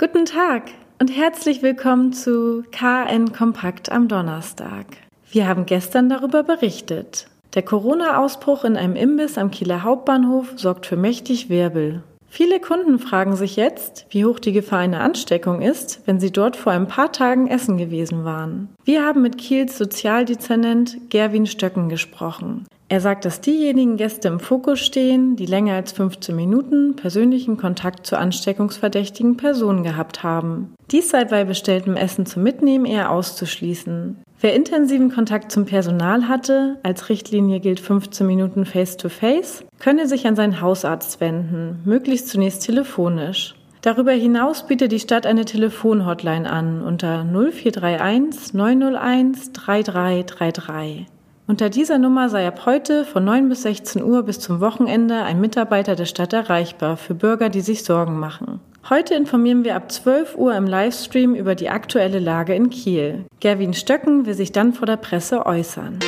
Guten Tag und herzlich willkommen zu KN Kompakt am Donnerstag. Wir haben gestern darüber berichtet. Der Corona-Ausbruch in einem Imbiss am Kieler Hauptbahnhof sorgt für mächtig Wirbel. Viele Kunden fragen sich jetzt, wie hoch die Gefahr einer Ansteckung ist, wenn sie dort vor ein paar Tagen essen gewesen waren. Wir haben mit Kiels Sozialdezernent Gerwin Stöcken gesprochen. Er sagt, dass diejenigen Gäste im Fokus stehen, die länger als 15 Minuten persönlichen Kontakt zu ansteckungsverdächtigen Personen gehabt haben. Dies sei bei bestelltem Essen zum Mitnehmen eher auszuschließen. Wer intensiven Kontakt zum Personal hatte, als Richtlinie gilt 15 Minuten Face-to-Face, -face, könne sich an seinen Hausarzt wenden, möglichst zunächst telefonisch. Darüber hinaus bietet die Stadt eine Telefonhotline an unter 0431 901 3333. Unter dieser Nummer sei ab heute von 9 bis 16 Uhr bis zum Wochenende ein Mitarbeiter der Stadt erreichbar für Bürger, die sich Sorgen machen. Heute informieren wir ab 12 Uhr im Livestream über die aktuelle Lage in Kiel. Gerwin Stöcken will sich dann vor der Presse äußern.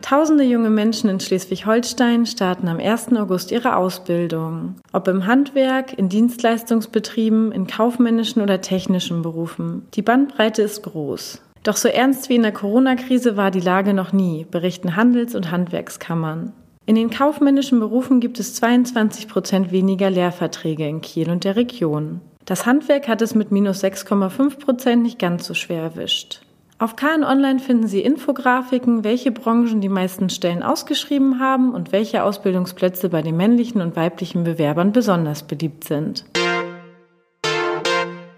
Tausende junge Menschen in Schleswig-Holstein starten am 1. August ihre Ausbildung. Ob im Handwerk, in Dienstleistungsbetrieben, in kaufmännischen oder technischen Berufen. Die Bandbreite ist groß. Doch so ernst wie in der Corona-Krise war die Lage noch nie, berichten Handels- und Handwerkskammern. In den kaufmännischen Berufen gibt es 22 Prozent weniger Lehrverträge in Kiel und der Region. Das Handwerk hat es mit minus 6,5 Prozent nicht ganz so schwer erwischt. Auf KN Online finden Sie Infografiken, welche Branchen die meisten Stellen ausgeschrieben haben und welche Ausbildungsplätze bei den männlichen und weiblichen Bewerbern besonders beliebt sind.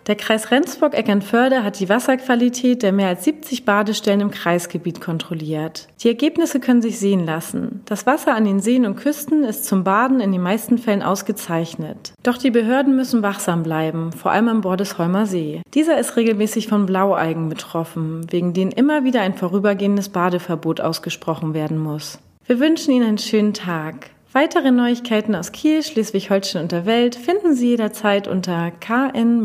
Der Kreis Rendsburg-Eckernförde hat die Wasserqualität der mehr als 70 Badestellen im Kreisgebiet kontrolliert. Die Ergebnisse können sich sehen lassen. Das Wasser an den Seen und Küsten ist zum Baden in den meisten Fällen ausgezeichnet. Doch die Behörden müssen wachsam bleiben, vor allem am Bordesholmer See. Dieser ist regelmäßig von Blaualgen betroffen, wegen denen immer wieder ein vorübergehendes Badeverbot ausgesprochen werden muss. Wir wünschen Ihnen einen schönen Tag. Weitere Neuigkeiten aus Kiel, Schleswig-Holstein und der Welt finden Sie jederzeit unter kn-online.de.